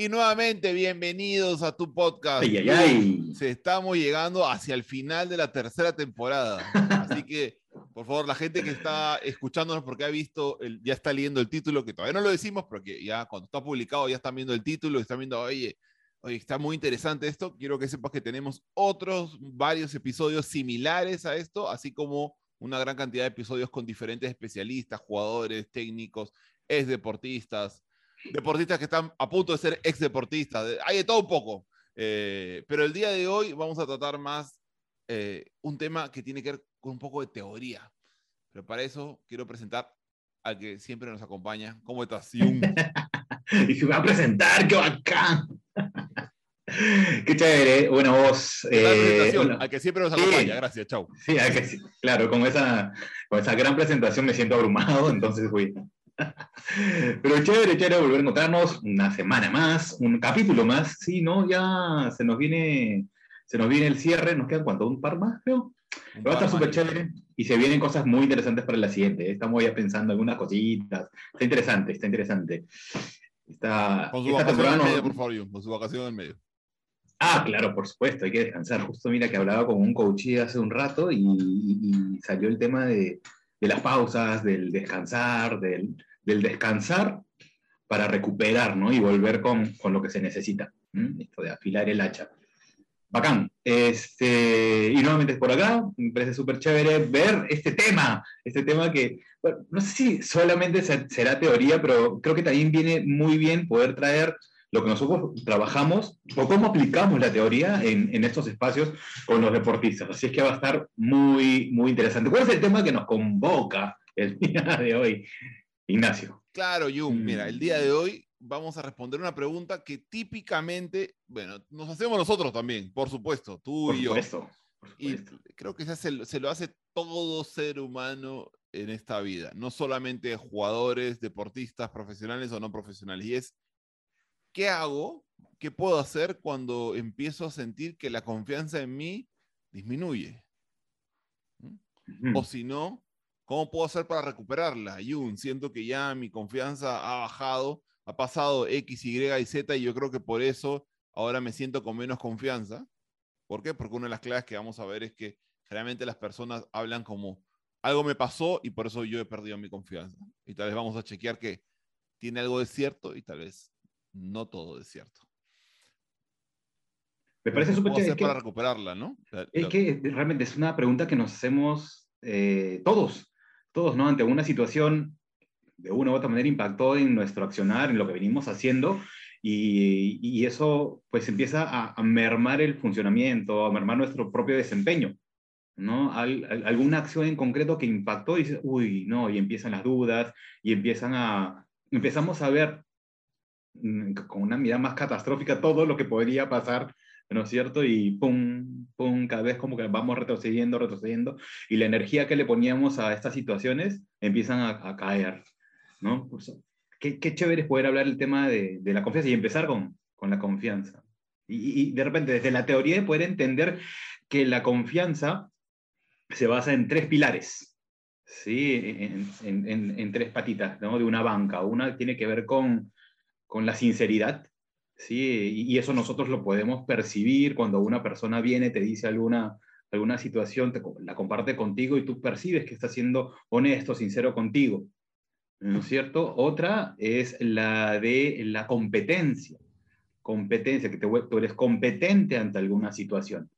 Y nuevamente, bienvenidos a tu podcast. Ay, ay, ay. Se estamos llegando hacia el final de la tercera temporada. Así que, por favor, la gente que está escuchándonos porque ha visto, el, ya está leyendo el título, que todavía no lo decimos, porque ya cuando está publicado ya están viendo el título y están viendo, oye, oye, está muy interesante esto. Quiero que sepas que tenemos otros varios episodios similares a esto, así como una gran cantidad de episodios con diferentes especialistas, jugadores, técnicos, ex deportistas, deportistas que están a punto de ser ex deportistas. de- Hay de todo un poco. Eh, pero el día de hoy vamos a tratar más eh, un tema que tiene que ver con un poco de teoría. Pero para eso quiero presentar al que siempre nos acompaña. ¿Cómo estás, Jung? Y se va a presentar, qué bacán. Qué chévere. ¿Qué tal eh, presentación? bueno, al que siempre nos sí. acompaña. Gracias, chau. sí, hay que- sí, claro, con esa, con esa gran presentación me siento abrumado, entonces voy. Pero chévere, chévere volver a encontrarnos una semana más, un capítulo más, sí, ¿no? Ya se nos viene, se nos viene el cierre, nos quedan cuánto, un par más, creo. Pero va a estar súper chévere y se vienen cosas muy interesantes para la siguiente. ¿eh? Estamos ya pensando algunas cositas. Está interesante, está interesante. Está, Con su esta vacación temporada en medio, por favor, Jung. Con su vacación en medio. Ah, claro, por supuesto, hay que descansar. Justo mira que hablaba con un coach hace un rato y, salió el tema de, las pausas, del descansar, del, descansar para recuperar, ¿no? Y volver con, con lo que se necesita. Esto de afilar el hacha. Bacán. Este, y nuevamente por acá, me parece súper chévere ver este tema, este tema que, bueno, no sé si solamente se- será teoría, pero creo que también viene muy bien poder traer lo que nosotros trabajamos o cómo aplicamos la teoría en, en estos espacios con los deportistas. Así es que va a estar muy, muy interesante. ¿Cuál es el tema que nos convoca el día de hoy, Ignacio? Claro, Jung. Mira, el Mm. día de hoy vamos a responder una pregunta que típicamente, bueno, nos hacemos nosotros también, por supuesto, tú Por y yo. supuesto. por Y supuesto. creo que se, se lo hace todo ser humano en esta vida, no solamente jugadores, deportistas, profesionales o no profesionales. Y es, ¿qué hago? ¿Qué puedo hacer cuando empiezo a sentir que la confianza en mí disminuye? Ujú. O si no, ¿cómo puedo hacer para recuperarla? Jun, siento que ya mi confianza ha bajado, ha pasado X, Y y Z y yo creo que por eso ahora me siento con menos confianza. ¿Por qué? Porque una de las claves que vamos a ver es que generalmente las personas hablan como algo me pasó y por eso yo he perdido mi confianza. Y tal vez vamos a chequear que tiene algo de cierto y tal vez no todo de cierto. Me parece ¿Qué súper chévere. Es para recuperarla, ¿no? Es que realmente es una pregunta que nos hacemos eh, todos, todos, ¿no? Ante una situación de una u otra manera impactó en nuestro accionar, en lo que venimos haciendo, y, y eso pues empieza a, a mermar el funcionamiento, a mermar nuestro propio desempeño, ¿no? Al- al- alguna acción en concreto que impactó y dices, uy, no, y empiezan las dudas, y empiezan a, empezamos a ver con una mirada más catastrófica todo lo que podría pasar ¿no es cierto? Y pum, pum, cada vez como que vamos retrocediendo, retrocediendo, y la energía que le poníamos a estas situaciones empiezan a, caer, ¿no? Por eso, qué, qué chévere es poder hablar el tema de, de la confianza y empezar con, con la confianza. Y, y de repente, desde la teoría de poder entender que la confianza se basa en tres pilares, ¿sí? En, en- en- en tres patitas, ¿no? De una banca. Una tiene que ver con, con la sinceridad, ¿sí? Y, eso nosotros lo podemos percibir cuando una persona viene, te dice alguna, alguna situación, te la comparte contigo y tú percibes que está siendo honesto, sincero contigo. ¿No es cierto? Otra es la de la competencia. Competencia, que te tú eres competente ante alguna situación.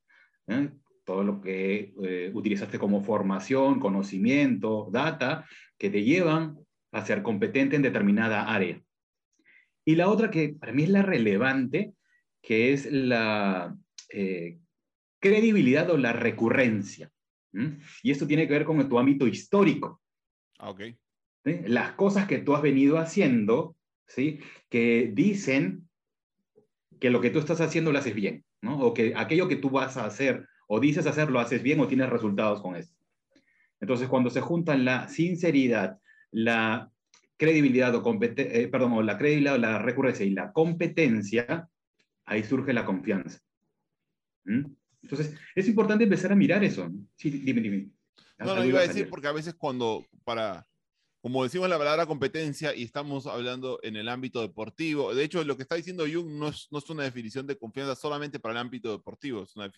¿eh? Todo lo que eh, utilizaste como formación, conocimiento, data, que te llevan a ser competente en determinada área. Y la otra que para mí es la relevante, que es la eh, credibilidad o la recurrencia. Y esto tiene que ver con tu ámbito histórico. Ah, ok. ¿sí? Las cosas que tú has venido haciendo, ¿sí? que dicen que lo que tú estás haciendo lo haces bien, ¿no? o que aquello que tú vas a hacer o dices hacer lo haces bien o tienes resultados con eso. Entonces, cuando se juntan la sinceridad, la credibilidad o eh, perdón, o la credibilidad o la recurrencia y la competencia, ahí surge la confianza. ¿Mm? Entonces, es importante empezar a mirar eso. Sí, dime, dime. No, no, iba a decir porque a veces cuando, para, como decimos la palabra competencia y estamos hablando en el ámbito deportivo, de hecho lo que está diciendo Jung no es, no es una definición de confianza solamente para el ámbito deportivo, es una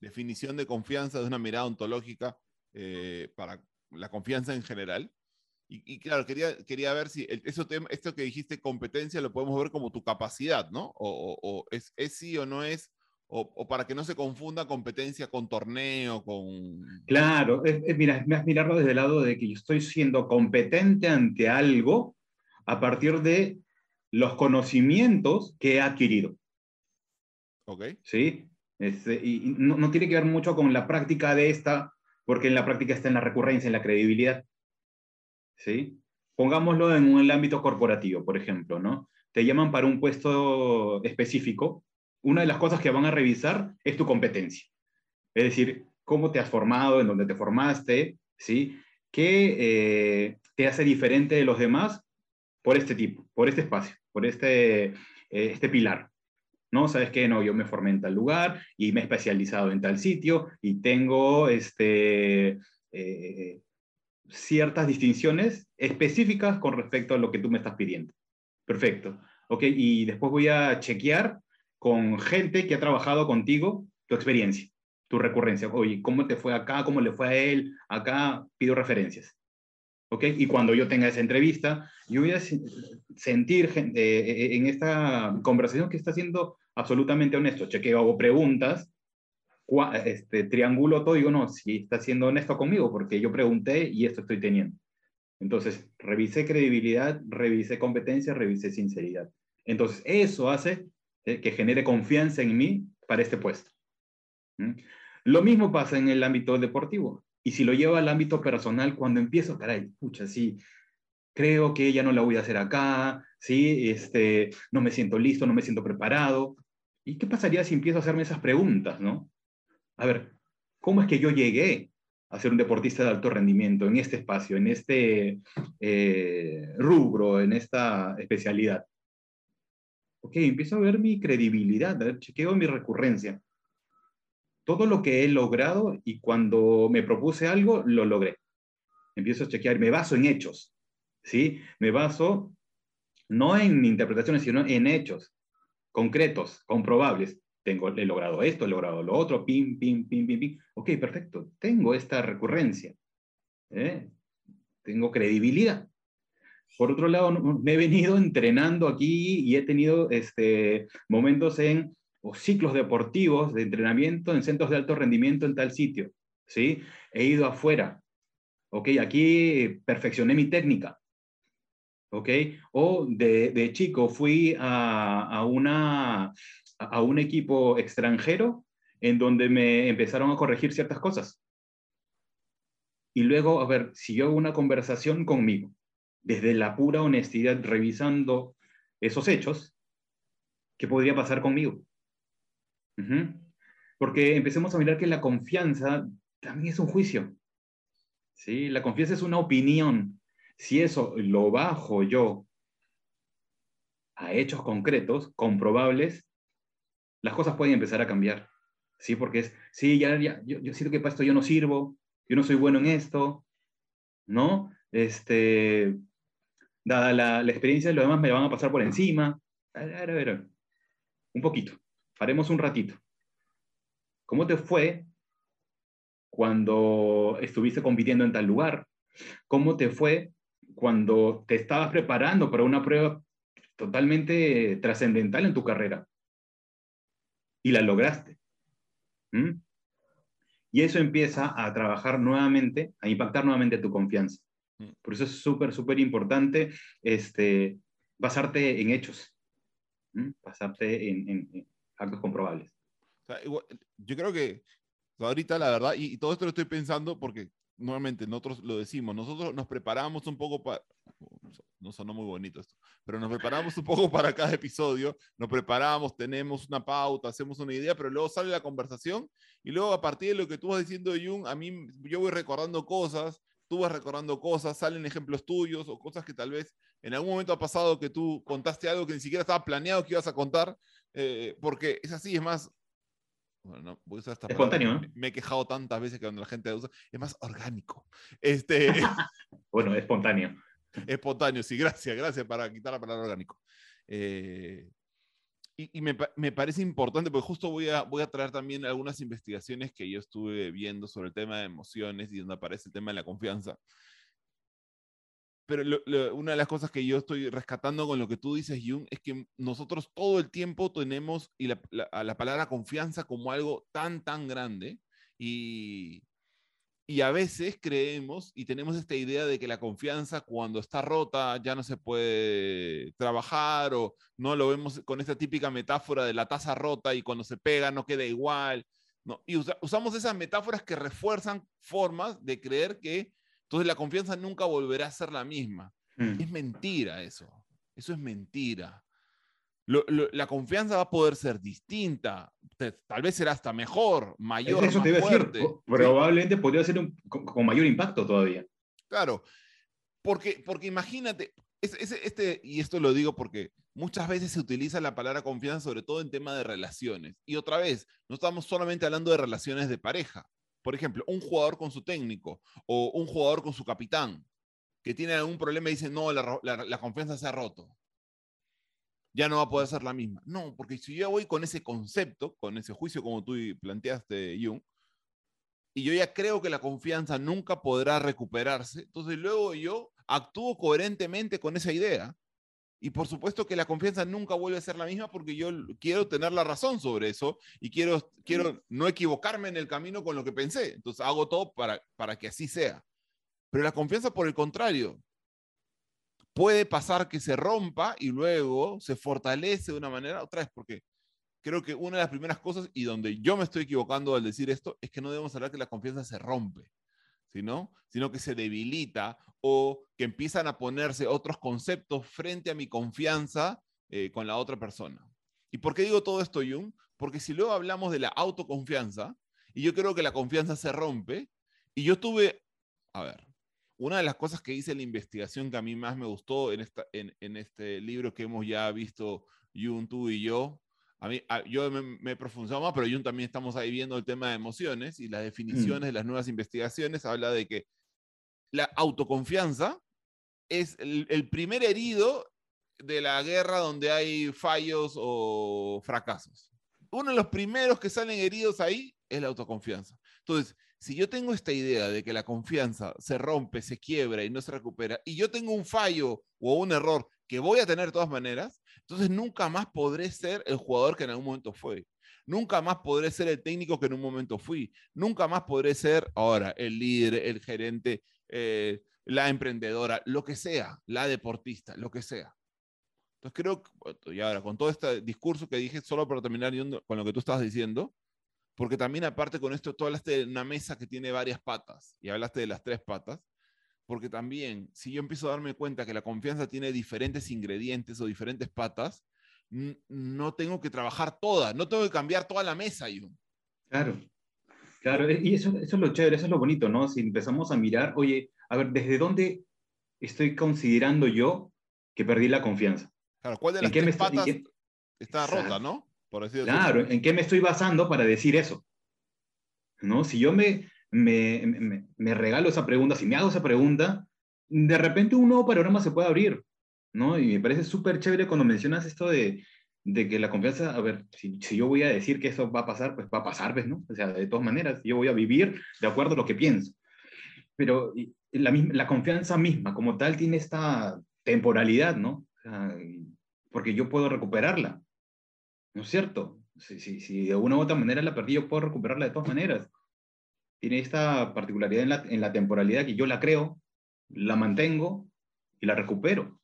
definición de confianza de una mirada ontológica eh, para la confianza en general. Y, claro, quería, quería ver si eso esto que dijiste, competencia, lo podemos ver como tu capacidad, ¿no? O, es, es, sí o no es, o, para que no se confunda competencia con torneo, con... Claro, es, mira, es mirarlo desde el lado de que yo estoy siendo competente ante algo a partir de los conocimientos que he adquirido. Ok. ¿Sí? Este, y no, no, tiene que ver mucho con la práctica de esta, porque en la práctica está en la recurrencia, en la credibilidad. ¿Sí? Pongámoslo en un ámbito corporativo, por ejemplo, ¿no? Te llaman para un puesto específico una de las cosas que van a revisar es tu competencia. Es decir, cómo te has formado, en dónde te formaste, ¿sí? ¿Qué eh, te hace diferente de los demás por este tipo, por este espacio, por este, eh, este pilar? ¿No? ¿Sabes qué? No, yo me formé en tal lugar y me he especializado en tal sitio y tengo este, eh, ciertas distinciones específicas con respecto a lo que tú me estás pidiendo. Perfecto. Ok, y después voy a chequear con gente que ha trabajado contigo tu experiencia, tu recurrencia. Oye, ¿cómo te fue acá? ¿Cómo le fue a él? Acá pido referencias. ¿Ok? Y cuando yo tenga esa entrevista, yo voy a sentir eh, eh, en esta conversación que está siendo absolutamente honesto. Chequeo, hago preguntas, este, triangulo todo, digo, no, si está siendo honesto conmigo, porque yo pregunté y esto estoy teniendo. Entonces, revisé credibilidad, revisé competencia, revisé sinceridad. Entonces, eso hace eh, que genere confianza en mí para este puesto. Lo mismo pasa en el ámbito deportivo. Y si lo llevo al ámbito personal, cuando empiezo, caray, pucha, sí, creo que ya no la voy a hacer acá, sí, este, no me siento listo, no me siento preparado. ¿Y qué pasaría si empiezo a hacerme esas preguntas, no? A ver, ¿cómo es que yo llegué a ser un deportista de alto rendimiento en este espacio, en este eh, rubro, en esta especialidad? ok, empiezo a ver mi credibilidad, a ver, chequeo mi recurrencia. Todo lo que he logrado y cuando me propuse algo, lo logré. Empiezo a chequear, me baso en hechos, ¿sí? Me baso no en interpretaciones, sino en hechos concretos, comprobables. Tengo, he logrado esto, he logrado lo otro, pim, pim, pim, pim, pim. Ok, perfecto, tengo esta recurrencia. ¿eh? Tengo credibilidad. Por otro lado, me he venido entrenando aquí y he tenido este, momentos en o ciclos deportivos de entrenamiento en centros de alto rendimiento en tal sitio. ¿sí? He ido afuera. ¿ok? Aquí perfeccioné mi técnica. ¿ok? O de, de chico fui a, a, una, a un equipo extranjero en donde me empezaron a corregir ciertas cosas. Y luego, a ver, si yo hago una conversación conmigo desde la pura honestidad, revisando esos hechos, ¿qué podría pasar conmigo? Porque empecemos a mirar que la confianza también es un juicio. ¿sí? La confianza es una opinión. Si eso lo bajo yo a hechos concretos, comprobables, las cosas pueden empezar a cambiar. ¿sí? Porque es, sí, ya, ya yo, yo siento que para esto yo no sirvo, yo no soy bueno en esto, ¿no? Este, dada la, la experiencia, los demás me van a pasar por encima. A ver, a ver, un poquito, haremos un ratito. ¿Cómo te fue cuando estuviste compitiendo en tal lugar? ¿Cómo te fue cuando te estabas preparando para una prueba totalmente trascendental en tu carrera? Y la lograste. ¿Mm? Y eso empieza a trabajar nuevamente, a impactar nuevamente tu confianza. Mm. Por eso es súper, súper importante este, basarte en hechos, basarte en, actos comprobables. yo creo que ahorita, la verdad, y, todo esto lo estoy pensando porque nuevamente nosotros lo decimos, nosotros nos preparamos un poco para, no sonó muy bonito esto, pero nos preparamos un poco para cada episodio, nos preparamos, tenemos una pauta, hacemos una idea, pero luego sale la conversación y luego a partir de lo que tú vas diciendo, Jung, a mí yo voy recordando cosas tú vas recordando cosas, salen ejemplos tuyos o cosas que tal vez en algún momento ha pasado que tú contaste algo que ni siquiera estaba planeado que ibas a contar, eh, porque es así, es más... Bueno, voy a usar esta espontáneo, Me he quejado tantas veces que cuando la gente usa, es más orgánico. Este... bueno, espontáneo. Espontáneo, sí, gracias, gracias para quitar la palabra orgánico. Eh, y, me, me, parece importante porque justo voy a, voy a traer también algunas investigaciones que yo estuve viendo sobre el tema de emociones y donde aparece el tema de la confianza. Pero una de las cosas que yo estoy rescatando con lo que tú dices, Jung, es que nosotros todo el tiempo tenemos y la, a la palabra confianza como algo tan, tan grande y, y a veces creemos y tenemos esta idea de que la confianza cuando está rota ya no se puede trabajar o no lo vemos con esta típica metáfora de la taza rota y cuando se pega no queda igual. ¿no? Y usamos esas metáforas que refuerzan formas de creer que entonces la confianza nunca volverá a ser la misma. Mm. Es mentira eso. Eso es mentira la confianza va a poder ser distinta, tal vez será hasta mejor, mayor, Eso te fuerte. probablemente podría ser con, mayor impacto todavía. Claro, porque, porque imagínate, este, y esto lo digo porque muchas veces se utiliza la palabra confianza sobre todo en tema de relaciones. Y otra vez, no estamos solamente hablando de relaciones de pareja. Por ejemplo, un jugador con su técnico o un jugador con su capitán que tiene algún problema y dice, no, la confianza se ha roto ya no va a poder ser la misma. No, porque si yo voy con ese concepto, con ese juicio como tú planteaste, Jung, y yo ya creo que la confianza nunca podrá recuperarse, entonces luego yo actúo coherentemente con esa idea. Y por supuesto que la confianza nunca vuelve a ser la misma porque yo quiero tener la razón sobre eso y quiero, quiero no equivocarme en el camino con lo que pensé. Entonces hago todo para, para que así sea. Pero la confianza, por el contrario, puede pasar que se rompa y luego se fortalece de una manera, otra vez, porque creo que una de las primeras cosas, y donde yo me estoy equivocando al decir esto, es que no debemos hablar que la confianza se rompe, ¿sino? sino que se debilita o que empiezan a ponerse otros conceptos frente a mi confianza eh, con la otra persona. ¿Y por qué digo todo esto, Jung? Porque si luego hablamos de la autoconfianza, y yo creo que la confianza se rompe, y yo tuve, a ver, una de las cosas que hice en la investigación que a mí más me gustó en, esta, en, este libro que hemos ya visto Jun, tú y yo, a mí, yo me, he profundizado más, pero Jun también estamos ahí viendo el tema de emociones y las definiciones mm. de las nuevas investigaciones habla de que la autoconfianza es el, primer herido de la guerra donde hay fallos o fracasos. Uno de los primeros que salen heridos ahí es la autoconfianza. Entonces, si yo tengo esta idea de que la confianza se rompe, se quiebra y no se recupera, y yo tengo un fallo o un error que voy a tener de todas maneras, entonces nunca más podré ser el jugador que en algún momento fue. Nunca más podré ser el técnico que en un momento fui. Nunca más podré ser ahora el líder, el gerente, eh, la emprendedora, lo que sea, la deportista, lo que sea. Entonces creo que, y ahora con todo este discurso que dije, solo para terminar con lo que tú estabas diciendo, porque también aparte con esto, tú hablaste de una mesa que tiene varias patas y hablaste de las tres patas, porque también si yo empiezo a darme cuenta que la confianza tiene diferentes ingredientes o diferentes patas, no tengo que trabajar toda, no tengo que cambiar toda la mesa. Yo. Claro, claro, y eso, eso es lo chévere, eso es lo bonito, ¿no? Si empezamos a mirar, oye, a ver, ¿desde dónde estoy considerando yo que perdí la confianza? Claro, ¿cuál de las tres patas está rota, no? claro, ¿en qué me estoy basando para decir eso? ¿No? Si yo me, me, me, regalo esa pregunta, si me hago esa pregunta, de repente un nuevo panorama se puede abrir, ¿no? Y me parece súper chévere cuando mencionas esto de, de que la confianza, a ver, si, si, yo voy a decir que eso va a pasar, pues va a pasar, ¿ves, no? O sea, de todas maneras, yo voy a vivir de acuerdo a lo que pienso. Pero la, la confianza misma, como tal, tiene esta temporalidad, ¿no? Porque yo puedo recuperarla. ¿No es cierto? Si, si, si, de una u otra manera la perdí, yo puedo recuperarla de todas maneras. Tiene esta particularidad en la, temporalidad que yo la creo, la mantengo y la recupero.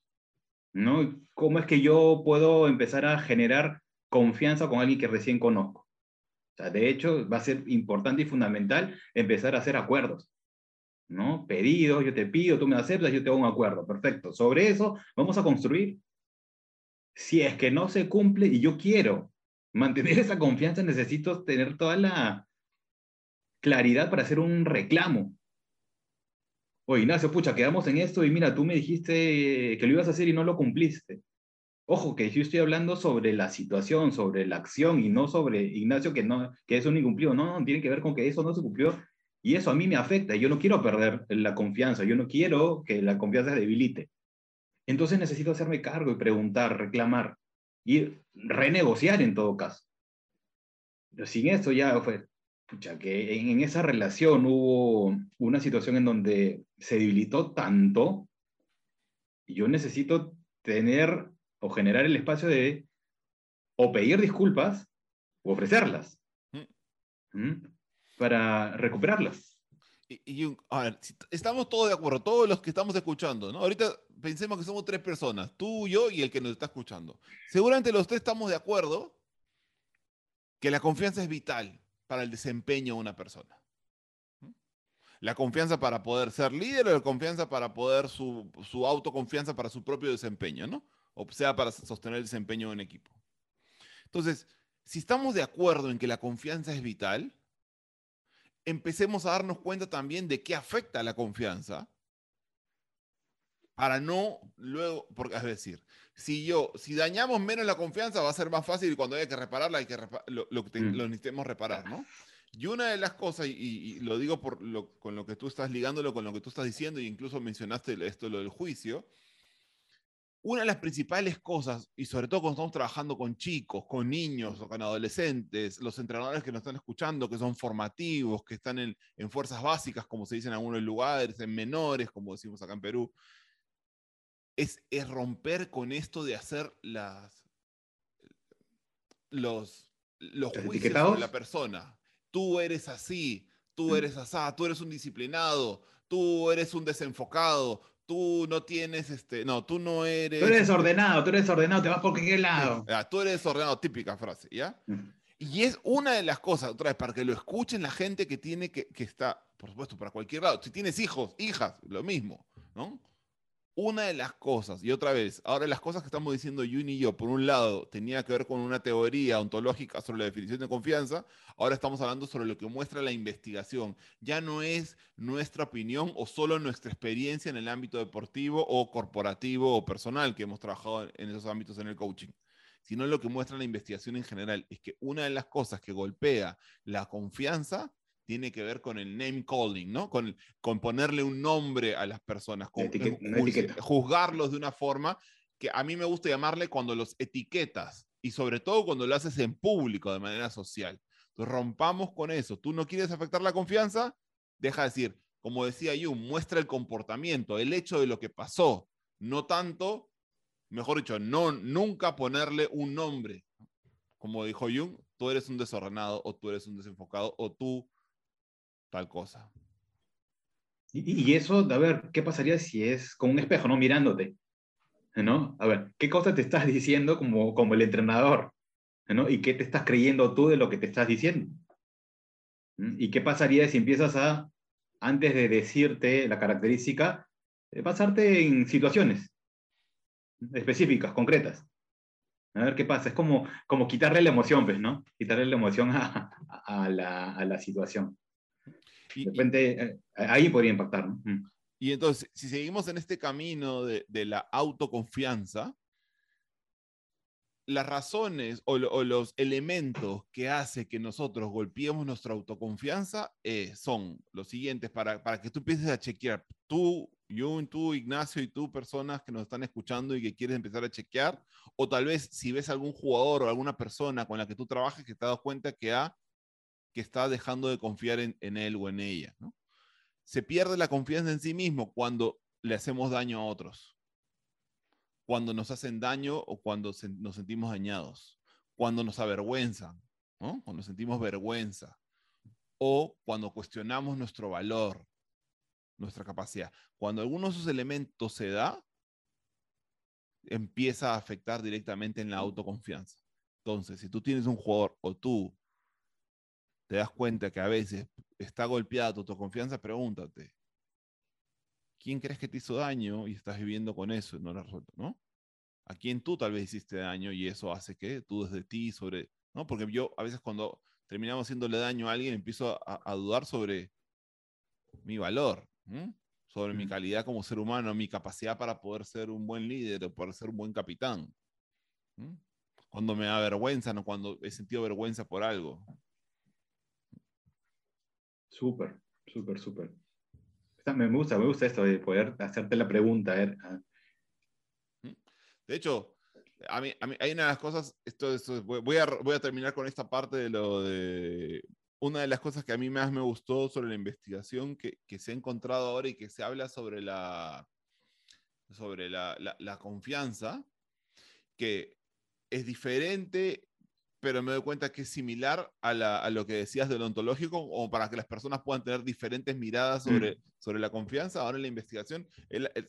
¿no? ¿Cómo es que yo puedo empezar a generar confianza con alguien que recién conozco? O sea, de hecho, va a ser importante y fundamental empezar a hacer acuerdos. ¿no? Pedidos, yo te pido, tú me aceptas, yo te hago un acuerdo. Perfecto. Sobre eso vamos a construir si es que no se cumple y yo quiero mantener esa confianza, necesito tener toda la claridad para hacer un reclamo. Oye, Ignacio, pucha, quedamos en esto y mira, tú me dijiste que lo ibas a hacer y no lo cumpliste. Ojo, que yo estoy hablando sobre la situación, sobre la acción y no sobre Ignacio que, no, que eso no incumplió. No, no, tiene que ver con que eso no se cumplió y eso a mí me afecta. Yo no quiero perder la confianza, yo no quiero que la confianza se debilite. entonces necesito hacerme cargo y preguntar, reclamar y renegociar en todo caso. Pero sin eso ya fue, pucha, que en, esa relación hubo una situación en donde se debilitó tanto, y yo necesito tener o generar el espacio de o pedir disculpas o ofrecerlas mm. para recuperarlas. Y, a ver, estamos todos de acuerdo, todos los que estamos escuchando, ¿no? Ahorita pensemos que somos tres personas, tú, yo y el que nos está escuchando. Seguramente los tres estamos de acuerdo que la confianza es vital para el desempeño de una persona. La confianza para poder ser líder o la confianza para poder su, su autoconfianza para su propio desempeño, ¿no? O sea, para sostener el desempeño de un equipo. Entonces, si estamos de acuerdo en que la confianza es vital, empecemos a darnos cuenta también de qué afecta la confianza para no luego, porque es decir, si yo, si dañamos menos la confianza va a ser más fácil y cuando haya que repararla hay que lo, lo, mm. lo, necesitemos reparar, ¿no? Y una de las cosas, y, lo digo por lo, con lo que tú estás ligándolo con lo que tú estás diciendo, e incluso mencionaste esto, lo del juicio, una de las principales cosas, y sobre todo cuando estamos trabajando con chicos, con niños o con adolescentes, los entrenadores que nos están escuchando, que son formativos, que están en, fuerzas básicas, como se dice en algunos lugares, en menores, como decimos acá en Perú, es, es romper con esto de hacer las, los, los juicios de la persona. Tú eres así, tú mm. eres asá, tú eres un disciplinado, tú eres un desenfocado, tú no tienes, este, no, tú no eres... Tú eres ordenado, tú eres ordenado, te vas por qué lado. tú eres ordenado, típica frase, ¿ya? Y es una de las cosas, otra vez, para que lo escuchen la gente que tiene que, que está, por supuesto, para cualquier lado. Si tienes hijos, hijas, lo mismo, ¿no? Una de las cosas, y otra vez, ahora las cosas que estamos diciendo Juni y yo, por un lado, tenía que ver con una teoría ontológica sobre la definición de confianza, ahora estamos hablando sobre lo que muestra la investigación. Ya no es nuestra opinión o solo nuestra experiencia en el ámbito deportivo o corporativo o personal que hemos trabajado en esos ámbitos en el coaching, sino lo que muestra la investigación en general. Es que una de las cosas que golpea la confianza tiene que ver con el name calling, ¿no? Con, con ponerle un nombre a las personas, con, juzgarlos de una forma que a mí me gusta llamarle cuando los etiquetas y sobre todo cuando lo haces en público de manera social. Entonces, rompamos con eso. Tú no quieres afectar la confianza, deja de decir, como decía Jung, muestra el comportamiento, el hecho de lo que pasó, no tanto, mejor dicho, no nunca ponerle un nombre. Como dijo Jung, tú eres un desordenado o tú eres un desenfocado o tú tal cosa. Y, eso, a ver, ¿qué pasaría si es con un espejo, ¿no? Mirándote, ¿no? A ver, ¿qué cosa te estás diciendo como, como el entrenador? ¿no? ¿Y qué te estás creyendo tú de lo que te estás diciendo? ¿Mm? ¿Y qué pasaría si empiezas a, antes de decirte la característica, pasarte en situaciones específicas, concretas? A ver qué pasa. Es como, como quitarle la emoción, pues, ¿no? Quitarle la emoción a, a, la, a la situación de repente eh, ahí podría impactar. Y entonces, si seguimos en este camino de, de la autoconfianza, las razones o, los elementos que hace que nosotros golpeemos nuestra autoconfianza eh, son los siguientes para, para que tú empieces a chequear. Tú, yo, tú, Ignacio y tú, personas que nos están escuchando y que quieres empezar a chequear, o tal vez si ves algún jugador o alguna persona con la que tú trabajas que te has dado cuenta que ha que está dejando de confiar en, él o en ella. Se pierde la confianza en sí mismo cuando le hacemos daño a otros, cuando nos hacen daño o cuando nos sentimos dañados, cuando nos avergüenzan, ¿no? cuando sentimos vergüenza o cuando cuestionamos nuestro valor, nuestra capacidad. Cuando alguno de esos elementos se da, empieza a afectar directamente en la autoconfianza. Entonces, si tú tienes un jugador o tú te das cuenta que a veces está golpeada tu autoconfianza, pregúntate, ¿quién crees que te hizo daño y estás viviendo con eso y no lo has resuelto, ¿no? ¿A quién tú tal vez hiciste daño y eso hace que tú desde ti sobre, ¿no? Porque yo a veces cuando terminamos haciéndole daño a alguien empiezo a, dudar sobre mi valor, sobre mi calidad como ser humano, mi capacidad para poder ser un buen líder o poder ser un buen capitán. Cuando me da vergüenza, no cuando he sentido vergüenza por algo. Súper, súper, súper. Me gusta, me gusta esto de poder hacerte la pregunta. De hecho, a mí, a mí hay una de las cosas, esto, voy, a, voy a terminar con esta parte de lo de una de las cosas que a mí más me gustó sobre la investigación que, que se ha encontrado ahora y que se habla sobre la, sobre la, la confianza, que es diferente pero me doy cuenta que es similar a, la, a, lo que decías del ontológico, o para que las personas puedan tener diferentes miradas sobre, mm. sobre la confianza. Ahora en la investigación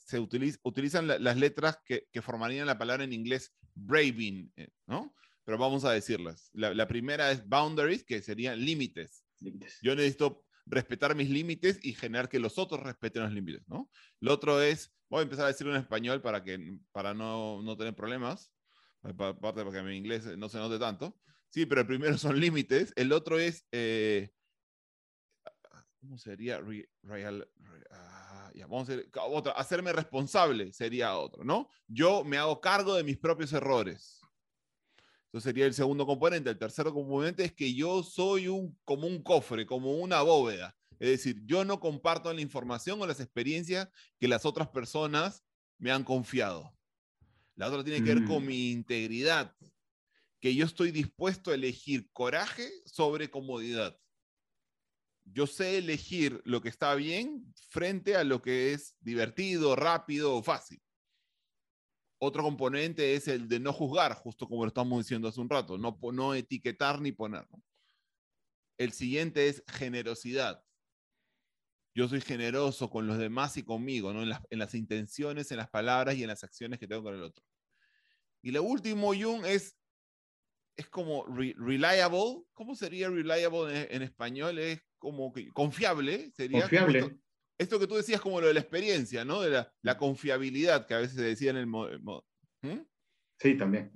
se utiliza, utilizan la, las letras que, que, formarían la palabra en inglés braving, eh, ¿no? Pero vamos a decirlas. La, la primera es boundaries, que serían límites. Yo necesito respetar mis límites y generar que los otros respeten los límites, ¿no? Lo otro es, voy a empezar a decirlo en español para, que, para no, no tener problemas aparte porque mi inglés no se note tanto. Sí, pero el primero son límites, el otro es, eh, ¿cómo sería? Real, ah, ya, vamos a otra, hacerme responsable sería otro, ¿no? Yo me hago cargo de mis propios errores. Eso sería el segundo componente. El tercer componente es que yo soy un, como un cofre, como una bóveda. Es decir, yo no comparto la información o las experiencias que las otras personas me han confiado. La otra tiene que ver con mm. mi integridad, que yo estoy dispuesto a elegir coraje sobre comodidad. Yo sé elegir lo que está bien frente a lo que es divertido, rápido o fácil. Otro componente es el de no juzgar, justo como lo estamos diciendo hace un rato, no, no etiquetar ni poner. El siguiente es generosidad. Yo soy generoso con los demás y conmigo, ¿no? en, las, en las intenciones, en las palabras y en las acciones que tengo con el otro. Y lo último, Jung, es, es como reliable. ¿Cómo sería reliable en, español? Es como que confiable. Sería confiable. Esto, que tú decías como lo de la experiencia, ¿no? De la, la confiabilidad que a veces se decía en el modo. ¿Mm? Sí, también.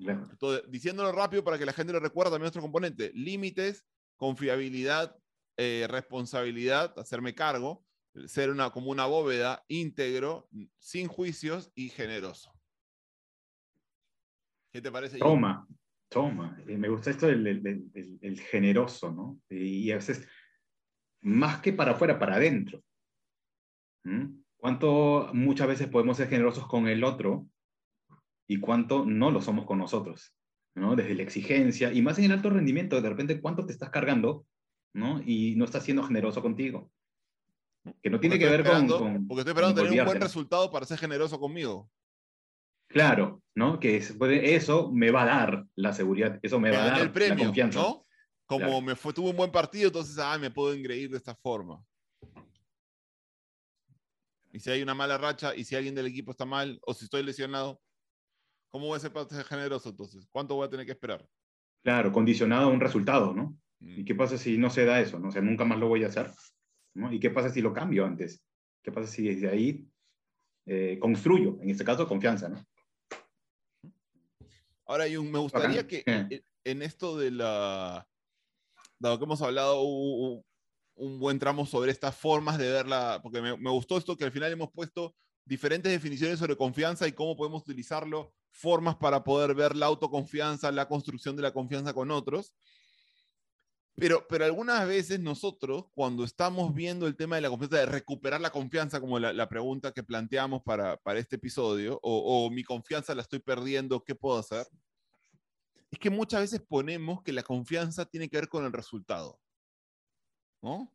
diciéndolo rápido para que la gente lo recuerde, también otro componente. Límites, confiabilidad, eh, responsabilidad, hacerme cargo, ser una, como una bóveda íntegro, sin juicios y generoso. ¿Qué te parece? Toma, toma. Eh, me gusta esto del, el generoso, ¿no? Y a veces, más que para afuera, para adentro. ¿Mm? ¿Cuánto muchas veces podemos ser generosos con el otro y cuánto no lo somos con nosotros? ¿no? Desde la exigencia y más en el alto rendimiento, de repente, ¿cuánto te estás cargando? ¿no? Y no estás siendo generoso contigo. Que no tiene que ver con, Porque estoy esperando tener un buen resultado para ser generoso conmigo. Claro, ¿no? Que eso me va a dar la seguridad, eso me, va a dar el premio, la confianza. ¿no? Como me fue, tuve un buen partido, entonces, ah, me puedo engreír de esta forma. Y si hay una mala racha, y si alguien del equipo está mal, o si estoy lesionado, ¿cómo voy a ser generoso entonces? ¿Cuánto voy a tener que esperar? Claro, condicionado a un resultado, ¿no? Mm. ¿Y qué pasa si no se da eso? ¿no? O sea, nunca más lo voy a hacer. ¿no? ¿Y qué pasa si lo cambio antes? ¿Qué pasa si desde ahí eh, construyo, en este caso, confianza, ¿no? Ahora, Jung, me gustaría que en esto de la. Dado que hemos hablado un, buen tramo sobre estas formas de verla, porque me, me, gustó esto que al final hemos puesto diferentes definiciones sobre confianza y cómo podemos utilizarlo, formas para poder ver la autoconfianza, la construcción de la confianza con otros. Pero, pero algunas veces nosotros, cuando estamos viendo el tema de la confianza, de recuperar la confianza, como la, la pregunta que planteamos para, para este episodio, o, o, mi confianza la estoy perdiendo, ¿qué puedo hacer? Es que muchas veces ponemos que la confianza tiene que ver con el resultado. ¿No?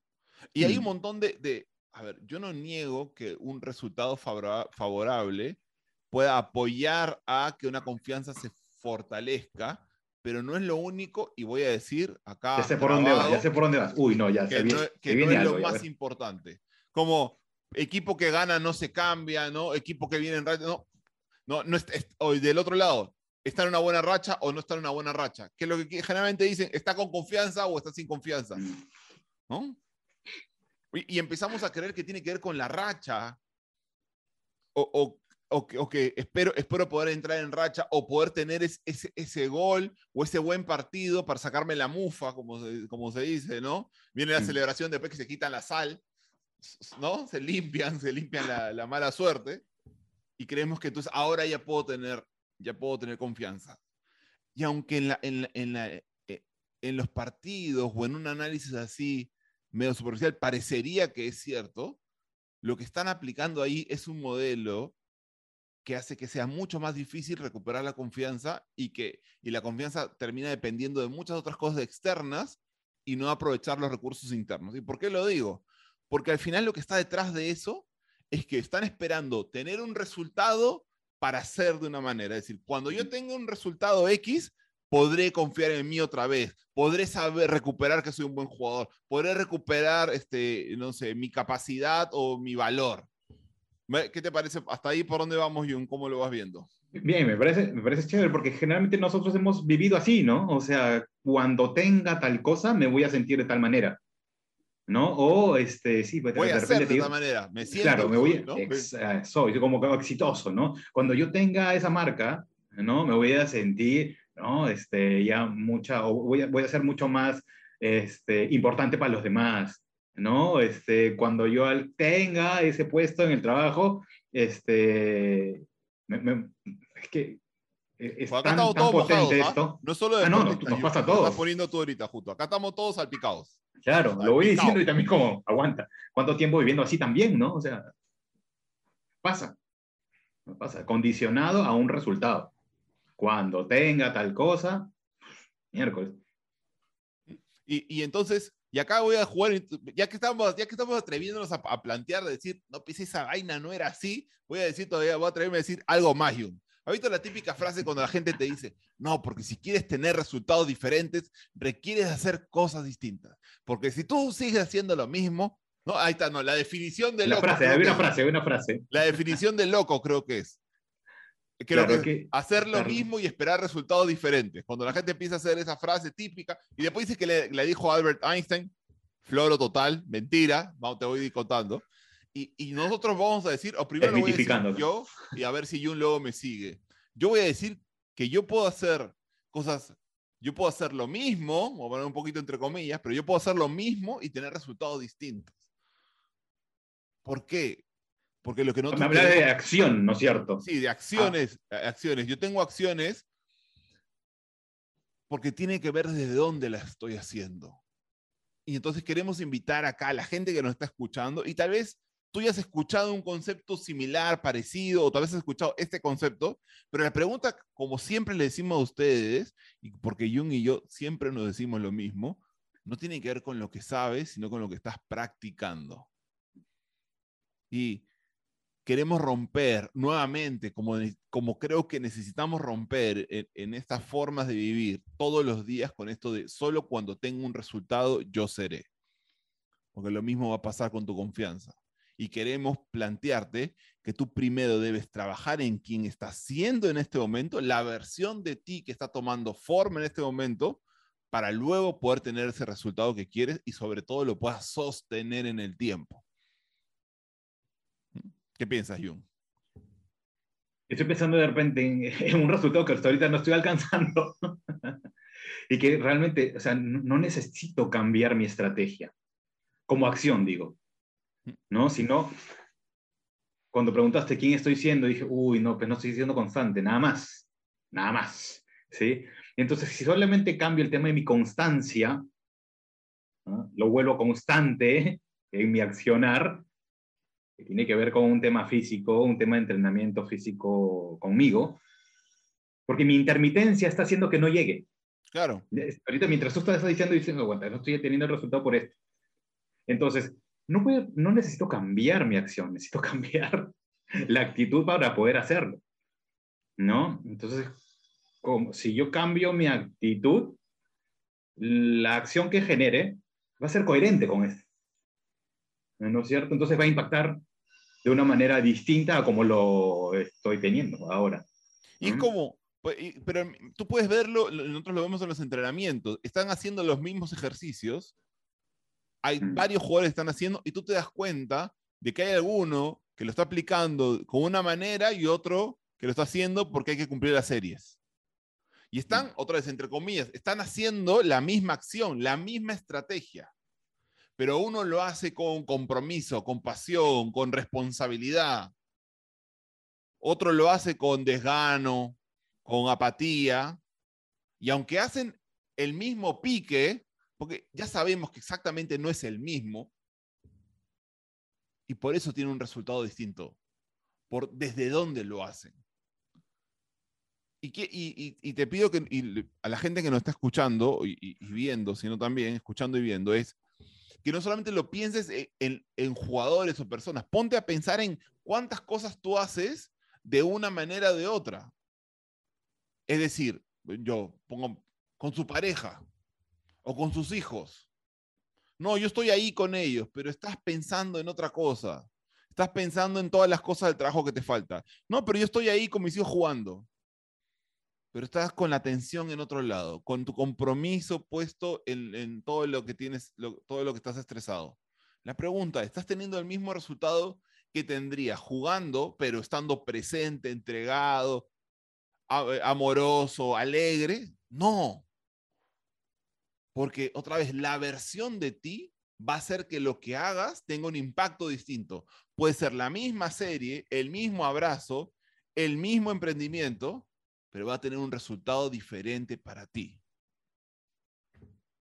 Y hay un montón de, de a ver, yo no niego que un resultado favorable pueda apoyar a que una confianza se fortalezca, pero no es lo único, y voy a decir acá. Ya sé por dónde vas, ya sé por dónde vas. Uy, no, ya que, no, que no es lo más importante. Como equipo que gana no se cambia, ¿no? Equipo que viene en racha, no. No, no es, hoy del otro lado, está en una buena racha o no está en una buena racha. Que es lo que generalmente dicen, está con confianza o está sin confianza. Mm. ¿No? Y, y empezamos a creer que tiene que ver con la racha o, o o que, o que, espero, espero poder entrar en racha o poder tener ese, ese, gol o ese buen partido para sacarme la mufa, como se, como se dice, ¿no? Viene la mm. celebración después que se quitan la sal, ¿no? Se limpian, se limpian la, la, mala suerte y creemos que entonces ahora ya puedo tener, ya puedo tener confianza. Y aunque en, la, en, en, la, eh, en los partidos o en un análisis así medio superficial parecería que es cierto, lo que están aplicando ahí es un modelo que hace que sea mucho más difícil recuperar la confianza y que y la confianza termina dependiendo de muchas otras cosas externas y no aprovechar los recursos internos. ¿Y por qué lo digo? Porque al final lo que está detrás de eso es que están esperando tener un resultado para hacer de una manera. Es decir, cuando yo tenga un resultado X, podré confiar en mí otra vez, podré saber recuperar que soy un buen jugador, podré recuperar, este, no sé, mi capacidad o mi valor. ¿Qué te parece? Hasta ahí, ¿por dónde vamos, Jun? ¿Cómo lo vas viendo? Bien, me parece, me parece chévere porque generalmente nosotros hemos vivido así, ¿no? O sea, cuando tenga tal cosa, me voy a sentir de tal manera. ¿no? O, este, sí, pues, voy de a hacer de esta manera, me siento, claro, me voy, ¿no? soy como exitoso, ¿no? Cuando yo tenga esa marca, ¿no? Me voy a sentir, ¿no? Este, ya mucha, o voy a, voy a ser mucho más, este, importante para los demás, ¿no? Este, cuando yo tenga ese puesto en el trabajo, este, es que e, es acá tan, estamos todos mojados, ¿ah? esto. No solo de ah, no, nos pasa a todos. Estás poniendo tú ahorita justo. Acá estamos todos salpicados. Claro, lo voy diciendo y también como, aguanta. ¿Cuánto tiempo viviendo así también, no? O sea, pasa. Pasa. Condicionado a un resultado. Cuando tenga tal cosa, miércoles. Y, y entonces, y acá voy a jugar, ya que estamos, ya que estamos atreviéndonos a, a plantear, de decir, no, pues esa vaina no era así, voy a decir todavía, voy a atreverme a decir algo más, Jung. ¿Has visto la típica frase cuando la gente te dice, no, porque si quieres tener resultados diferentes, requieres hacer cosas distintas? Porque si tú sigues haciendo lo mismo, no, ahí está, no, la definición de loco. Frase, hay una frase, hay una frase. La definición de loco creo que es. Creo que, hacer lo mismo y esperar resultados diferentes. Cuando la gente empieza a hacer esa frase típica, y después dice que le, dijo Albert Einstein, floro total, mentira, te voy contando. Y, nosotros vamos a decir, o primero voy a decir yo, y a ver si Jun luego me sigue. Yo voy a decir que yo puedo hacer cosas, yo puedo hacer lo mismo, voy a poner un poquito entre comillas, pero yo puedo hacer lo mismo y tener resultados distintos. ¿Por qué? Porque lo que no... Me habla de acción, ¿no es cierto? Sí, de acciones, ah. acciones. Yo tengo acciones porque tiene que ver desde dónde las estoy haciendo. Y entonces queremos invitar acá a la gente que nos está escuchando y tal vez tú ya has escuchado un concepto similar, parecido, o tal vez has escuchado este concepto, pero la pregunta, como siempre le decimos a ustedes, y porque Jung y yo siempre nos decimos lo mismo, no tiene que ver con lo que sabes, sino con lo que estás practicando. Y queremos romper nuevamente, como, como creo que necesitamos romper en, en estas formas de vivir todos los días con esto de solo cuando tengo un resultado yo seré. Porque lo mismo va a pasar con tu confianza y queremos plantearte que tú primero debes trabajar en quien está siendo en este momento, la versión de ti que está tomando forma en este momento, para luego poder tener ese resultado que quieres y sobre todo lo puedas sostener en el tiempo. ¿Qué piensas, Jung? Estoy pensando de repente en, un resultado que hasta ahorita no estoy alcanzando y que realmente, o sea, no necesito cambiar mi estrategia como acción, digo. ¿no? Sino, cuando preguntaste quién estoy siendo, dije, uy, no, pues no estoy siendo constante, nada más, nada más, ¿sí? Entonces, si solamente cambio el tema de mi constancia, lo vuelvo constante en mi accionar, que tiene que ver con un tema físico, un tema de entrenamiento físico conmigo, porque mi intermitencia está haciendo que no llegue. Claro. Ahorita mientras tú estás diciendo, diciendo, bueno, no estoy teniendo el resultado por esto. Entonces, no, no necesito cambiar mi acción, necesito cambiar la actitud para poder hacerlo. ¿No? Entonces, como, si yo cambio mi actitud, la acción que genere va a ser coherente con esto. ¿No es cierto? Entonces va a impactar de una manera distinta a como lo estoy teniendo ahora. Y es como, pues, pero tú puedes verlo, nosotros lo vemos en los entrenamientos, están haciendo los mismos ejercicios, hay mm. varios jugadores que están haciendo y tú te das cuenta de que hay alguno que lo está aplicando con una manera y otro que lo está haciendo porque hay que cumplir las series. Y están, mm. otra vez, entre comillas, están haciendo la misma acción, la misma estrategia. Pero uno lo hace con compromiso, con pasión, con responsabilidad. Otro lo hace con desgano, con apatía. Y aunque hacen el mismo pique, porque ya sabemos que exactamente no es el mismo y por eso tiene un resultado distinto. por desde dónde lo hacen. Y, que, y, te pido que a la gente que nos está escuchando y, viendo, sino también escuchando y viendo, es que no solamente lo pienses e, en, jugadores o personas, ponte a pensar en cuántas cosas tú haces de una manera o de otra. Es decir, yo pongo con su pareja o con sus hijos. No, yo estoy ahí con ellos, pero estás pensando en otra cosa. Estás pensando en todas las cosas del trabajo que te falta. No, pero yo estoy ahí con mis hijos jugando. Pero estás con la atención en otro lado, con tu compromiso puesto en, todo lo que tienes, todo lo que estás estresado. La pregunta, ¿estás teniendo el mismo resultado que tendría jugando, pero estando presente, entregado, amoroso, alegre? No. Porque otra vez, la versión de ti va a hacer que lo que hagas tenga un impacto distinto. Puede ser la misma serie, el mismo abrazo, el mismo emprendimiento, pero va a tener un resultado diferente para ti.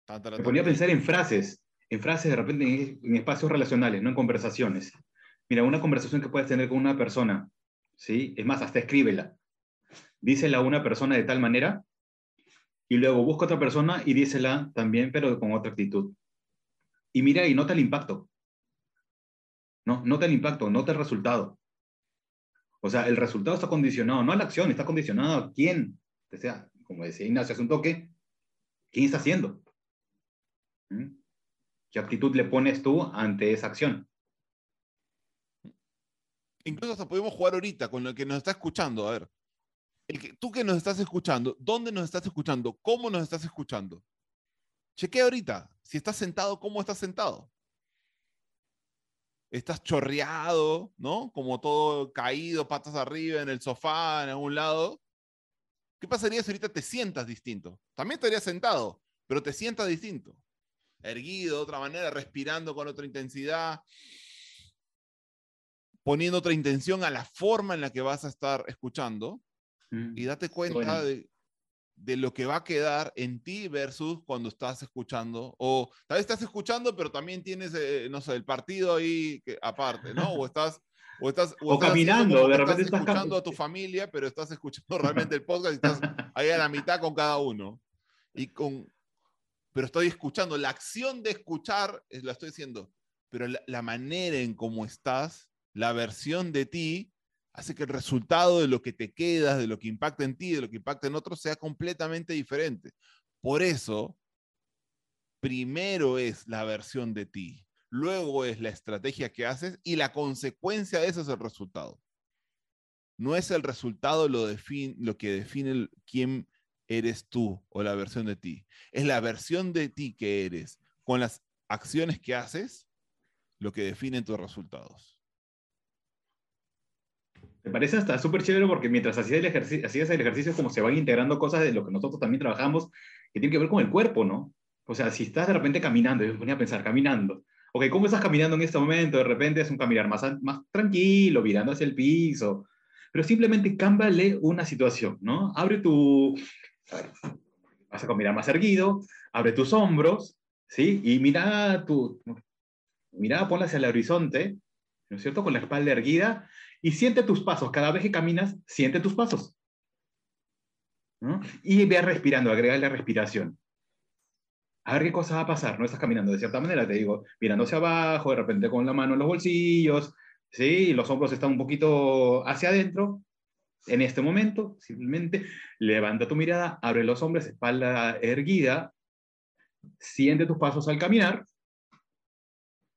Me ponía a pensar en frases, en frases de repente en, espacios relacionales, no en conversaciones. Mira, una conversación que puedes tener con una persona, ¿sí? Es más, hasta escríbela. Dísela a una persona de tal manera y luego busca otra persona y dísela también, pero con otra actitud. Y mira y nota el impacto. No, nota el impacto, nota el resultado. O sea, el resultado está condicionado, no a la acción, está condicionado a quién. O sea, como decía Ignacio hace un toque, ¿quién está haciendo? ¿Mm? ¿Qué actitud le pones tú ante esa acción? Incluso hasta podemos jugar ahorita con lo que nos está escuchando. A ver, tú que nos estás escuchando, ¿dónde nos estás escuchando? ¿Cómo nos estás escuchando? Chequea ahorita. Si estás sentado, ¿cómo estás sentado? Estás chorreado, ¿no? Como todo caído, patas arriba, en el sofá, en algún lado. ¿Qué pasaría si ahorita te sientas distinto? También estarías sentado, pero te sientas distinto. Erguido de otra manera, respirando con otra intensidad, poniendo otra intención a la forma en la que vas a estar escuchando Mm. y date cuenta de, de, lo que va a quedar en ti versus cuando estás escuchando. O tal vez estás escuchando, pero también tienes, eh, no sé, el partido ahí que, aparte, ¿no? O estás... O, estás, o, caminando, de repente estás escuchando a tu familia, pero estás escuchando realmente el podcast y estás ahí a la mitad con cada uno. Y con, pero estoy escuchando. La acción de escuchar, la estoy diciendo, pero la, la, manera en cómo estás, la versión de ti, hace que el resultado de lo que te quedas, de lo que impacta en ti, de lo que impacta en otros, sea completamente diferente. Por eso, primero es la versión de ti, luego es la estrategia que haces y la consecuencia de eso es el resultado. No es el resultado lo, que define quién eres tú o la versión de ti. Es la versión de ti que eres con las acciones que haces lo que define tus resultados. Me parece hasta súper chévere porque mientras hacías el, ejercicio, hacías el ejercicio, como se van integrando cosas de lo que nosotros también trabajamos, que tienen que ver con el cuerpo, ¿no? O sea, si estás de repente caminando, yo me ponía a pensar, caminando, ok, ¿cómo estás caminando en este momento? De repente es un caminar más, más tranquilo, mirando hacia el piso, pero simplemente cámbiale una situación, ¿no? Abre tu, vas a caminar más erguido, abre tus hombros, ¿sí? Y mira tu, mira, ponla hacia el horizonte, ¿no es cierto? Con la espalda erguida y siente tus pasos. Cada vez que caminas, siente tus pasos. Y ve respirando, agrega la respiración. A ver qué cosa va a pasar. No estás caminando de cierta manera, te digo, mirando hacia abajo, de repente con la mano en los bolsillos, ¿sí? los hombros están un poquito hacia adentro. En este momento, simplemente levanta tu mirada, abre los hombros, espalda erguida, siente tus pasos al caminar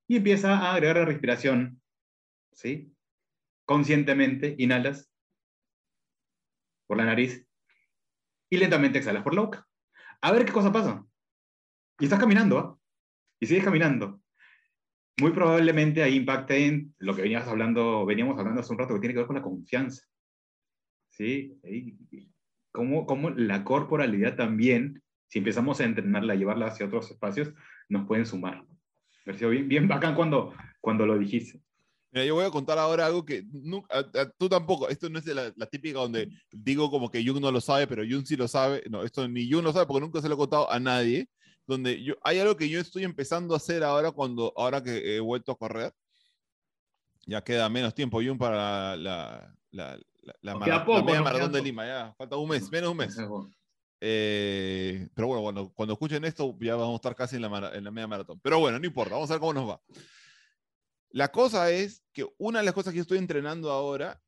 y empieza a agregar la respiración. ¿sí? Conscientemente inhalas por la nariz y lentamente exhalas por la boca. A ver qué cosa pasa. Y estás caminando, ¿ah? Y sigues caminando. Muy probablemente ahí impacte en lo que veníamos hablando, veníamos hablando hace un rato, que tiene que ver con la confianza. ¿Sí? Cómo, cómo la corporalidad también, si empezamos a entrenarla, a llevarla hacia otros espacios, nos pueden sumar. Me bien, bien bacán cuando, cuando lo dijiste. Mira, yo voy a contar ahora algo que tú tampoco, esto no es de la, típica donde digo como que Jung no lo sabe, pero Jung sí lo sabe. No, esto ni Jung lo sabe porque nunca se lo he contado a nadie. Donde yo, hay algo que yo estoy empezando a hacer ahora cuando, ahora que he vuelto a correr. Ya queda menos tiempo, Jun, para la, la, la, la, mara- la poco, media maratón de. Lima. Ya, falta un mes, menos un mes. Eh, pero bueno, cuando, cuando escuchen esto, ya vamos a estar casi en la, en la media maratón. Pero bueno, no importa, vamos a ver cómo nos va. La cosa es que una de las cosas que estoy entrenando ahora,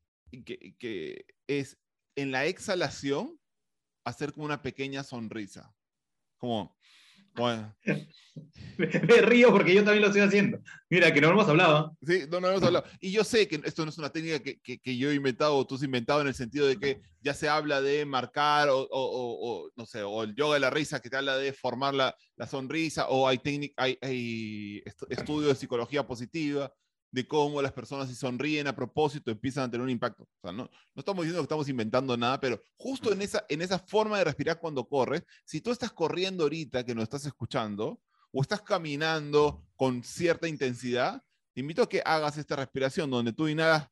que, que es en la exhalación, hacer como una pequeña sonrisa. Como- Me, río porque yo también lo estoy haciendo. Mira, que no hemos hablado. Sí, no, no hemos hablado. Y yo sé que esto no es una técnica que, que- que yo he inventado o tú has inventado en el sentido de que ya se habla de marcar o, o- o- o, no sé, o el yoga de la risa que te habla de formar la, la sonrisa o hay, técnic- hay, hay est- estudios de psicología positiva de cómo las personas si sonríen a propósito empiezan a tener un impacto. O sea, no, no estamos diciendo que estamos inventando nada, pero justo en esa, en esa forma de respirar cuando corres, si tú estás corriendo ahorita que nos estás escuchando o estás caminando con cierta intensidad, te invito a que hagas esta respiración donde tú inhalas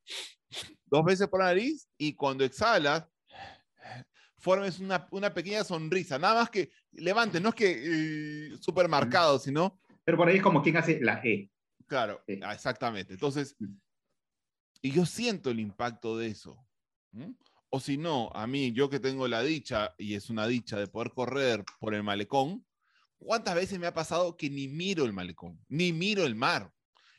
dos veces por la nariz y cuando exhalas, formes una, una pequeña sonrisa. Nada más que levantes, no es que eh, súper marcado, sino, Pero por ahí es como quien hace la E. claro, Sí. ah, exactamente. Entonces, y yo siento el impacto de eso. O si no, a mí, yo que tengo la dicha, y es una dicha de poder correr por el malecón, ¿cuántas veces me ha pasado que ni miro el malecón, ni miro el mar?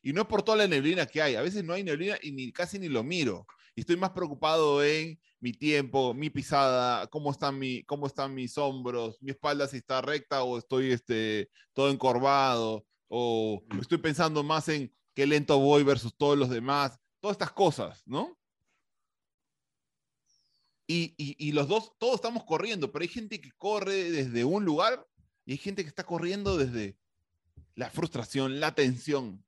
Y no es por toda la neblina que hay, a veces no hay neblina y ni, casi ni lo miro. Y estoy más preocupado en mi tiempo, mi pisada, cómo están, mi, cómo están mis hombros, mi espalda si está recta o estoy este, todo encorvado, o estoy pensando más en qué lento voy versus todos los demás, todas estas cosas, ¿no? Y, y, y los dos, todos estamos corriendo, pero hay gente que corre desde un lugar y hay gente que está corriendo desde la frustración, la tensión,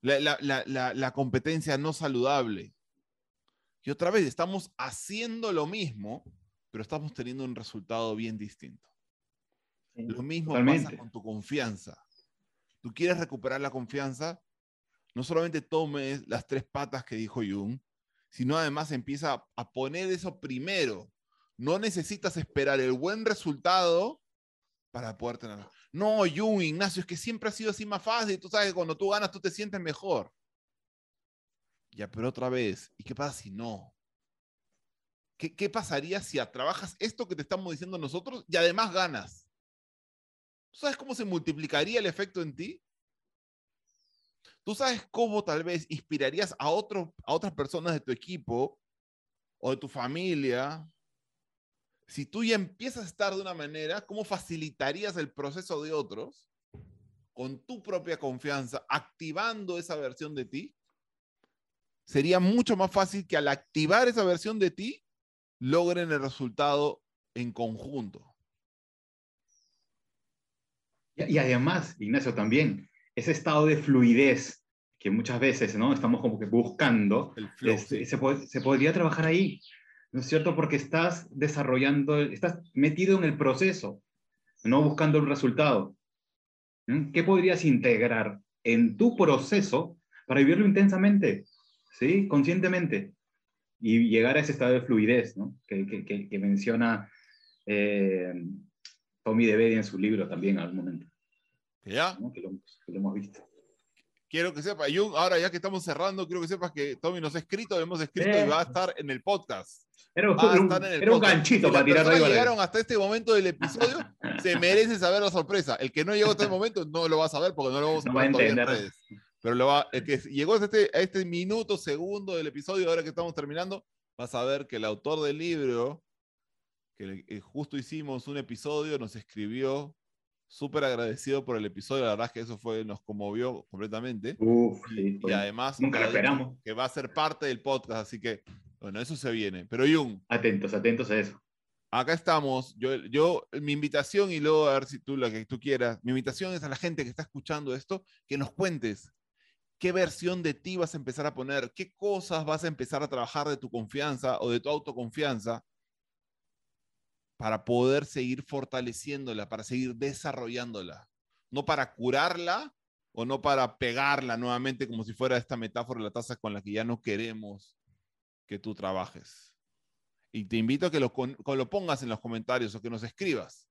la, la, la, la, la competencia no saludable. Y otra vez, estamos haciendo lo mismo, pero estamos teniendo un resultado bien distinto. Lo mismo pasa Totalmente. con tu confianza. Tú quieres recuperar la confianza, no solamente tomes las tres patas que dijo Jung, sino además empieza a- poner eso primero. No necesitas esperar el buen resultado para poder tenerlo. No, Jung, Ignacio, es que siempre ha sido así más fácil. Tú sabes que cuando tú ganas, tú te sientes mejor. Ya, pero otra vez, ¿y qué pasa si no? ¿Qué, qué pasaría si trabajas esto que te estamos diciendo nosotros y además ganas? ¿Tú sabes cómo se multiplicaría el efecto en ti? ¿Tú sabes cómo tal vez inspirarías a, otro, a otras personas de tu equipo o de tu familia? Si tú ya empiezas a estar de una manera, ¿cómo facilitarías el proceso de otros con tu propia confianza, activando esa versión de ti? Sería mucho más fácil que al activar esa versión de ti, logren el resultado en conjunto. Y, y además, Ignacio, también, ese estado de fluidez que muchas veces ¿no? estamos como que buscando, El flow. este, sí. se, pod- se podría trabajar ahí, ¿no es cierto? Porque estás desarrollando, estás metido en el proceso, no buscando el resultado. ¿Mm? ¿Qué podrías integrar en tu proceso para vivirlo intensamente, ¿sí? Conscientemente. Y llegar a ese estado de fluidez, ¿no? Que, que- que- que menciona eh, Tommy DeBedi en su libro también en algún momento, ya, ¿no? que, lo, que lo hemos visto. quiero que sepas, Jung, ahora ya que estamos cerrando, quiero que sepas que Tommy nos ha escrito, hemos escrito Eh. y va a estar en el podcast. Era, un, el era un ganchito Si para tirar arriba. llegaron hasta este momento del episodio, se merece saber la sorpresa. El que no llegó hasta este momento no lo va a saber porque no lo vamos a No todavía en entender. redes. Pero lo va, el que llegó hasta este, a este minuto, segundo del episodio, ahora que estamos terminando, va a saber que el autor del libro, que eh, justo hicimos un episodio, nos escribió súper agradecido por el episodio. La verdad es que eso fue, nos conmovió completamente. Uf, Y, sí, y fue- además nunca lo ha dicho esperamos. que va a ser parte del podcast, así que, bueno, eso se viene. Pero Jung, Atentos, atentos a eso. acá estamos. Yo, yo, mi invitación, y luego a ver si tú la que tú quieras, mi invitación es a la gente que está escuchando esto, que nos cuentes qué versión de ti vas a empezar a poner, qué cosas vas a empezar a trabajar de tu confianza o de tu autoconfianza para poder seguir fortaleciéndola, para seguir desarrollándola, no para curarla o no para pegarla nuevamente como si fuera esta metáfora de la taza con la que ya no queremos que tú trabajes. Y te invito a que lo, con- que lo pongas en los comentarios o que nos escribas.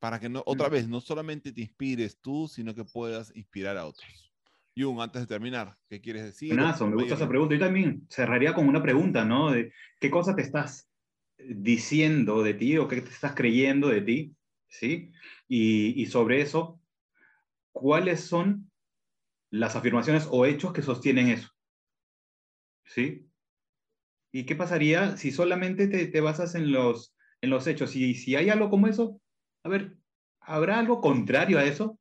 Para que no, otra Mm. vez no solamente te inspires tú, sino que puedas inspirar a otros. Jung, antes de terminar, ¿qué quieres decir? Buenazo, me gusta esa pregunta. Yo también cerraría con una pregunta, ¿no? ¿Qué cosa te estás diciendo de ti o qué te estás creyendo de ti? ¿Sí? Y, y sobre eso, ¿cuáles son las afirmaciones o hechos que sostienen eso? ¿Sí? ¿Y qué pasaría si solamente te, te basas en los, en los hechos? Y si hay algo como eso, a ver, ¿habrá algo contrario a eso?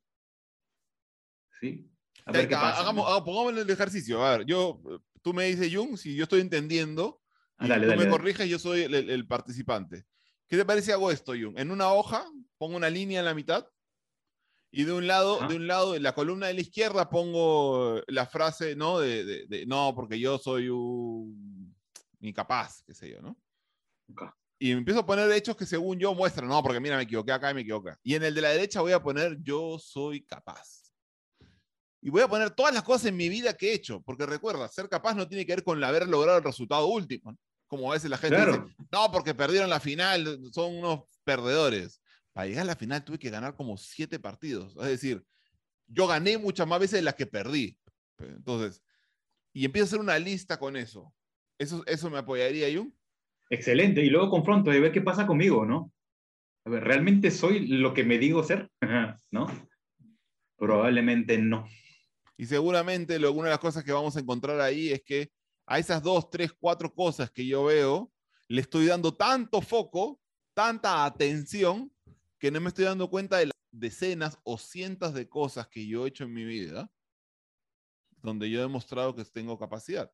¿Sí? A ver qué pasa. Hagamos, pongamos el ejercicio. A ver, yo, tú me dices, Jung, si yo estoy entendiendo, y tú me corriges, yo soy el, participante. ¿Qué te parece hago esto, Jung? En una hoja pongo una línea en la mitad y de un lado, de un lado, en la columna de la izquierda pongo la frase, ¿no? De, de, no, porque yo soy un incapaz, qué sé yo, ¿no? Y empiezo a poner hechos que según yo muestran, no, porque mira, me equivoqué acá y me equivoqué. Y en el de la derecha voy a poner yo soy capaz. Y voy a poner todas las cosas en mi vida que he hecho, porque recuerda, ser capaz no tiene que ver con haber logrado el resultado último. Como a veces la gente dice, no, porque perdieron la final, son unos perdedores. Para llegar a la final tuve que ganar como siete partidos. Es decir, yo gané muchas más veces de las que perdí. Entonces, y empiezo a hacer una lista con eso. ¿Eso, eso me apoyaría, yo Excelente. Y luego confronto de ver qué pasa conmigo, ¿no? A ver, ¿realmente soy lo que me digo ser? ¿No? Probablemente no. Y seguramente lo, una de las cosas que vamos a encontrar ahí es que a esas dos, tres, cuatro cosas que yo veo, le estoy dando tanto foco, tanta atención, que no me estoy dando cuenta de las decenas o cientos de cosas que yo he hecho en mi vida, donde yo he demostrado que tengo capacidad.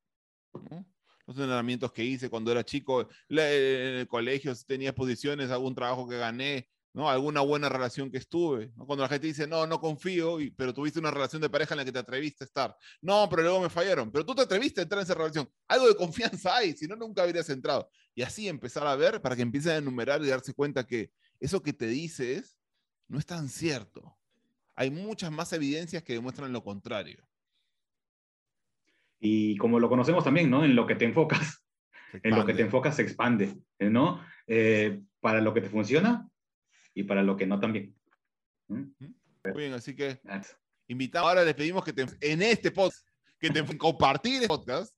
Los entrenamientos que hice cuando era chico, en el colegio, tenía exposiciones, algún trabajo que gané, ¿no? Alguna buena relación que estuve, Cuando la gente dice, no, no confío, pero tuviste una relación de pareja en la que te atreviste a estar. No, pero luego me fallaron, pero tú te atreviste a entrar en esa relación. Algo de confianza hay, si no, nunca habrías entrado. Y así empezar a ver para que empiecen a enumerar y darse cuenta que eso que te dices no es tan cierto. Hay muchas más evidencias que demuestran lo contrario. Y como lo conocemos también, ¿no? En lo que te enfocas. En lo que te enfocas se expande, ¿no? Eh, para lo que te funciona, y para lo que no también. ¿Mm? Muy bien, así que invitamos, ahora les pedimos que te, en este podcast, que te compartir este podcast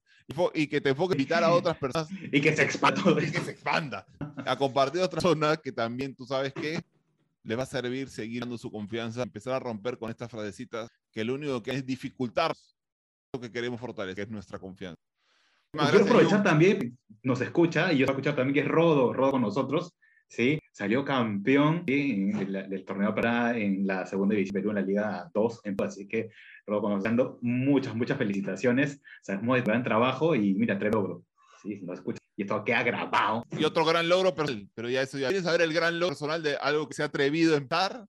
y, que te enfoques en invitar a otras personas. y que se expanda. Y que se expanda. A compartir a otras personas que también tú sabes que les va a servir seguir dando su confianza, empezar a romper con estas frasecitas que lo único que es dificultar lo que queremos fortalecer, que es nuestra confianza. Quiero aprovechar también, nos escucha, y yo escuchar también que es Rodo, Rodo con nosotros, ¿sí? Salió campeón del torneo para en la segunda división en la Liga 2, así que dando muchas, muchas felicitaciones, sabemos de gran trabajo y mira, tres logros, ¿sí? Nos escucha. Y esto queda grabado. Y otro gran logro, pero, pero ya eso ya. ¿Quieres saber el gran logro personal de algo que se ha atrevido a empezar?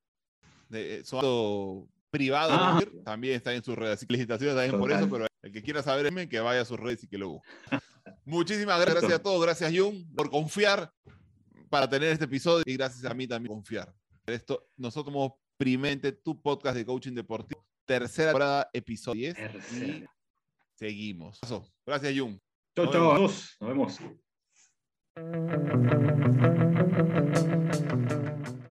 De eh, su privado, ah. también está en sus redes. Así que felicitaciones también por eso, pero el que quiera saber, que vaya a sus redes y que lo busque. Muchísimas gracias a todos, gracias Jung por confiar para tener este episodio y gracias a mí también confiar. Esto, nosotros somos primente tu podcast de coaching deportivo, tercera temporada, episodio 10. Y seguimos. Gracias, Jung. Chao, chao, Nos vemos.